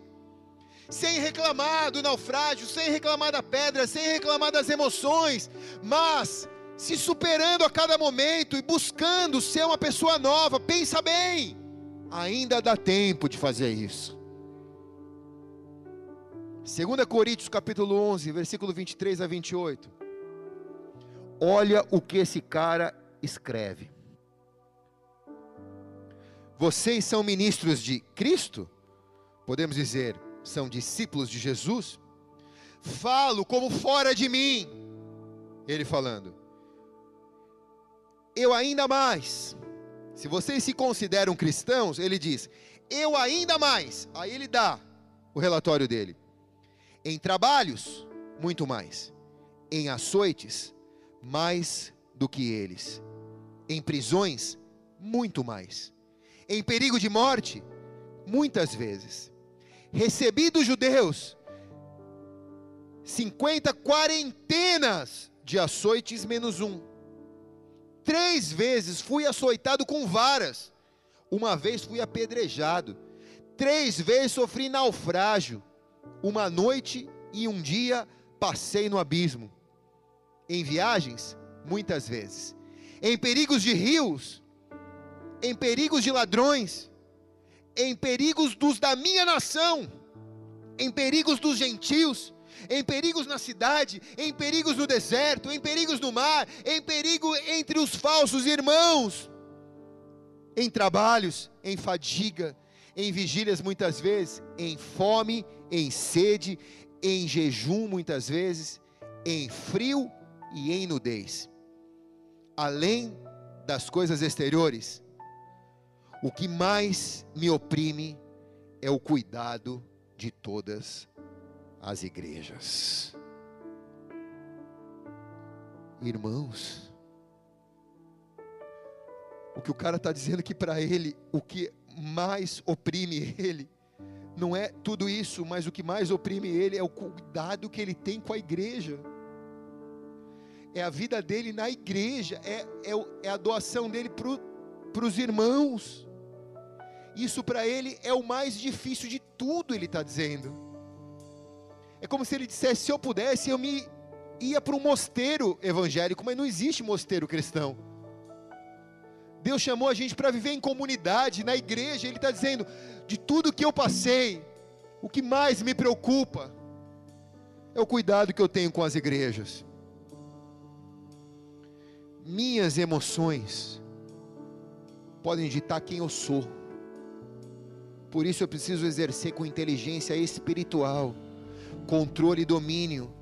Sem reclamar do naufrágio, sem reclamar da pedra, sem reclamar das emoções, mas se superando a cada momento e buscando ser uma pessoa nova. Pensa bem Ainda dá tempo de fazer isso. 2 Coríntios capítulo 11, versículo 23 a 28. Olha o que esse cara escreve. Vocês são ministros de Cristo? Podemos dizer, são discípulos de Jesus? Falo como fora de mim. Ele falando. Eu ainda mais se vocês se consideram cristãos, ele diz: Eu ainda mais. Aí ele dá o relatório dele. Em trabalhos, muito mais. Em açoites, mais do que eles. Em prisões, muito mais. Em perigo de morte, muitas vezes. Recebi dos judeus 50 quarentenas de açoites menos um. Três vezes fui açoitado com varas. Uma vez fui apedrejado. Três vezes sofri naufrágio. Uma noite e um dia passei no abismo. Em viagens, muitas vezes. Em perigos de rios, em perigos de ladrões, em perigos dos da minha nação, em perigos dos gentios, em perigos na cidade, em perigos no deserto, em perigos no mar, em perigo entre os falsos irmãos, em trabalhos, em fadiga, em vigílias muitas vezes, em fome, em sede, em jejum muitas vezes, em frio e em nudez. Além das coisas exteriores, o que mais me oprime é o cuidado de todas as igrejas. Irmãos, o que o cara está dizendo que para ele, o que mais oprime ele, não é tudo isso, mas o que mais oprime ele é o cuidado que ele tem com a igreja, é a vida dele na igreja, é, é, é a doação dele para os irmãos. Isso para ele é o mais difícil de tudo, ele está dizendo. É como se ele dissesse: se eu pudesse, eu me ia para um mosteiro evangélico, mas não existe mosteiro cristão. Deus chamou a gente para viver em comunidade, na igreja. Ele está dizendo: de tudo que eu passei, o que mais me preocupa é o cuidado que eu tenho com as igrejas. Minhas emoções podem ditar quem eu sou. Por isso eu preciso exercer com inteligência espiritual, controle e domínio,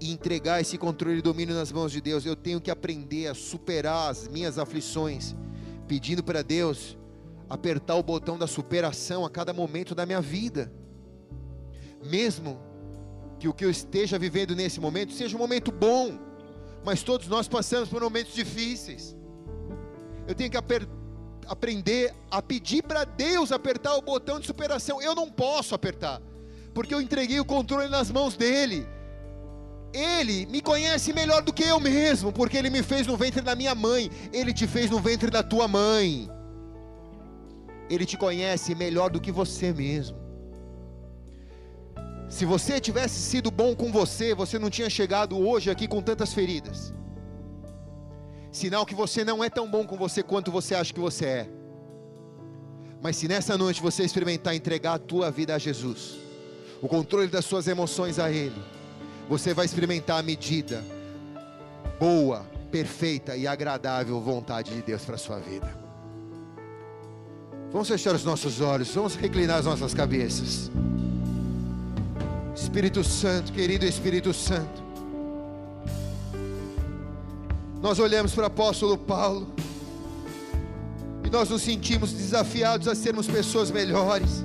e entregar esse controle e domínio nas mãos de Deus. Eu tenho que aprender a superar as minhas aflições, pedindo para Deus apertar o botão da superação a cada momento da minha vida. Mesmo que o que eu esteja vivendo nesse momento seja um momento bom, mas todos nós passamos por momentos difíceis. Eu tenho que apertar aprender a pedir para Deus apertar o botão de superação. Eu não posso apertar, porque eu entreguei o controle nas mãos dele. Ele me conhece melhor do que eu mesmo, porque ele me fez no ventre da minha mãe, ele te fez no ventre da tua mãe. Ele te conhece melhor do que você mesmo. Se você tivesse sido bom com você, você não tinha chegado hoje aqui com tantas feridas sinal que você não é tão bom com você quanto você acha que você é. Mas se nessa noite você experimentar entregar a tua vida a Jesus, o controle das suas emoções a Ele, você vai experimentar a medida boa, perfeita e agradável vontade de Deus para a sua vida. Vamos fechar os nossos olhos, vamos reclinar as nossas cabeças. Espírito Santo, querido Espírito Santo, nós olhamos para o apóstolo Paulo e nós nos sentimos desafiados a sermos pessoas melhores,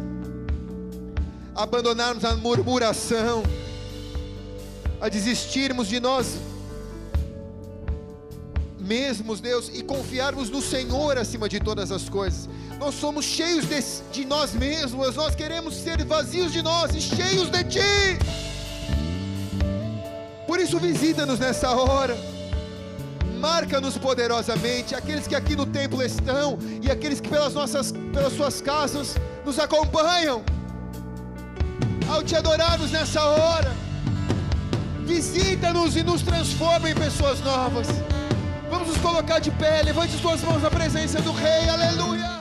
abandonarmos a murmuração, a desistirmos de nós mesmos, Deus, e confiarmos no Senhor acima de todas as coisas. Nós somos cheios de, de nós mesmos, nós queremos ser vazios de nós e cheios de Ti. Por isso, visita-nos nessa hora marca-nos poderosamente, aqueles que aqui no templo estão e aqueles que pelas nossas, pelas suas casas nos acompanham. Ao te adorarmos nessa hora, visita-nos e nos transforma em pessoas novas. Vamos nos colocar de pé, levante suas mãos na presença do Rei, aleluia.